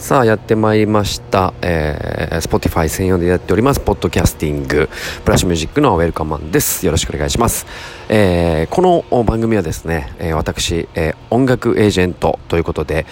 さあやってまいりました、えー、Spotify 専用でやっております。ポッドキャスティング。プラッシュミュージックのウェルカマンです。よろしくお願いします、えー、この番組はですね、えー、私、えー、音楽エージェントということで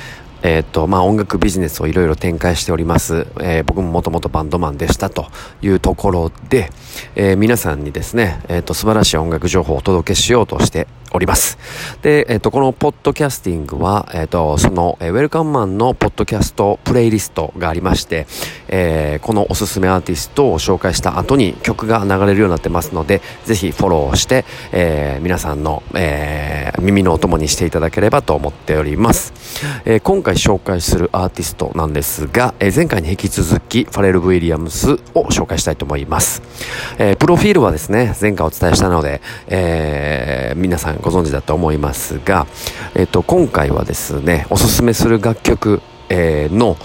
えっ、と、まあ、音楽ビジネスをいろいろ展開しております。えー僕ももともとバンドマンでしたというところで、えー皆さんにですね、えっ、と、素晴らしい音楽情報をお届けしようとしております。で、えっ、と、このポッドキャスティングは、えっ、と、その、えーウェルカムマンのポッドキャストプレイリストがありまして、えこのおすすめアーティストを紹介した後に曲が流れるようになってますので、ぜひフォローして、え皆さんの、え耳のお供にしていただければと思っております。えー今回紹介するアーティストなんですが、えー前回に引き続きファレル・ウィリアムスを紹介したいと思います。えープロフィールはですね、前回お伝えしたので、え皆さんご存知だと思いますが、えっ、と、今回はですね、おすすめする楽曲、えの、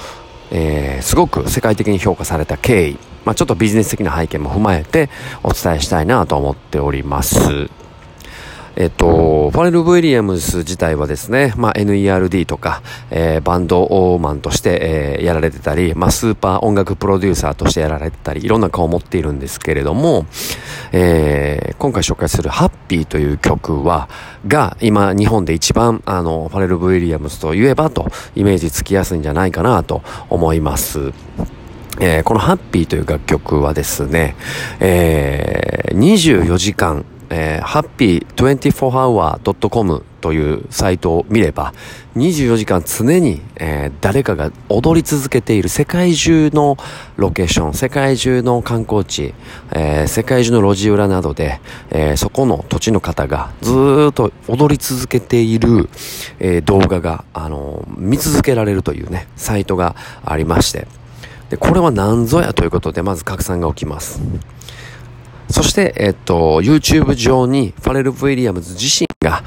えすごく世界的に評価された経緯、まあ、ちょっとビジネス的な背景も踏まえてお伝えしたいなと思っております。えっと、ファレル・ウィリアムス自体はですね、まあ、NERD とか、えーバンドオーマンとして、えーやられてたり、まあ、スーパー音楽プロデューサーとしてやられてたり、いろんな顔を持っているんですけれども、えー今回紹介するハッピーという曲は、が、今、日本で一番、あの、ファレル・ウィリアムスと言えばと、イメージつきやすいんじゃないかなと思います。えーこのハッピーという楽曲はですね、えー24時間、えー、happy24hour.com というサイトを見れば、24時間常に、えー誰かが踊り続けている世界中のロケーション、世界中の観光地、えー世界中の路地裏などで、えーそこの土地の方がずっと踊り続けている、え動画が、あの見続けられるというね、サイトがありまして、で、これは何ぞやということで、まず拡散が起きます。そして、えっと、YouTube 上にファレル・ウィリアムズ自身が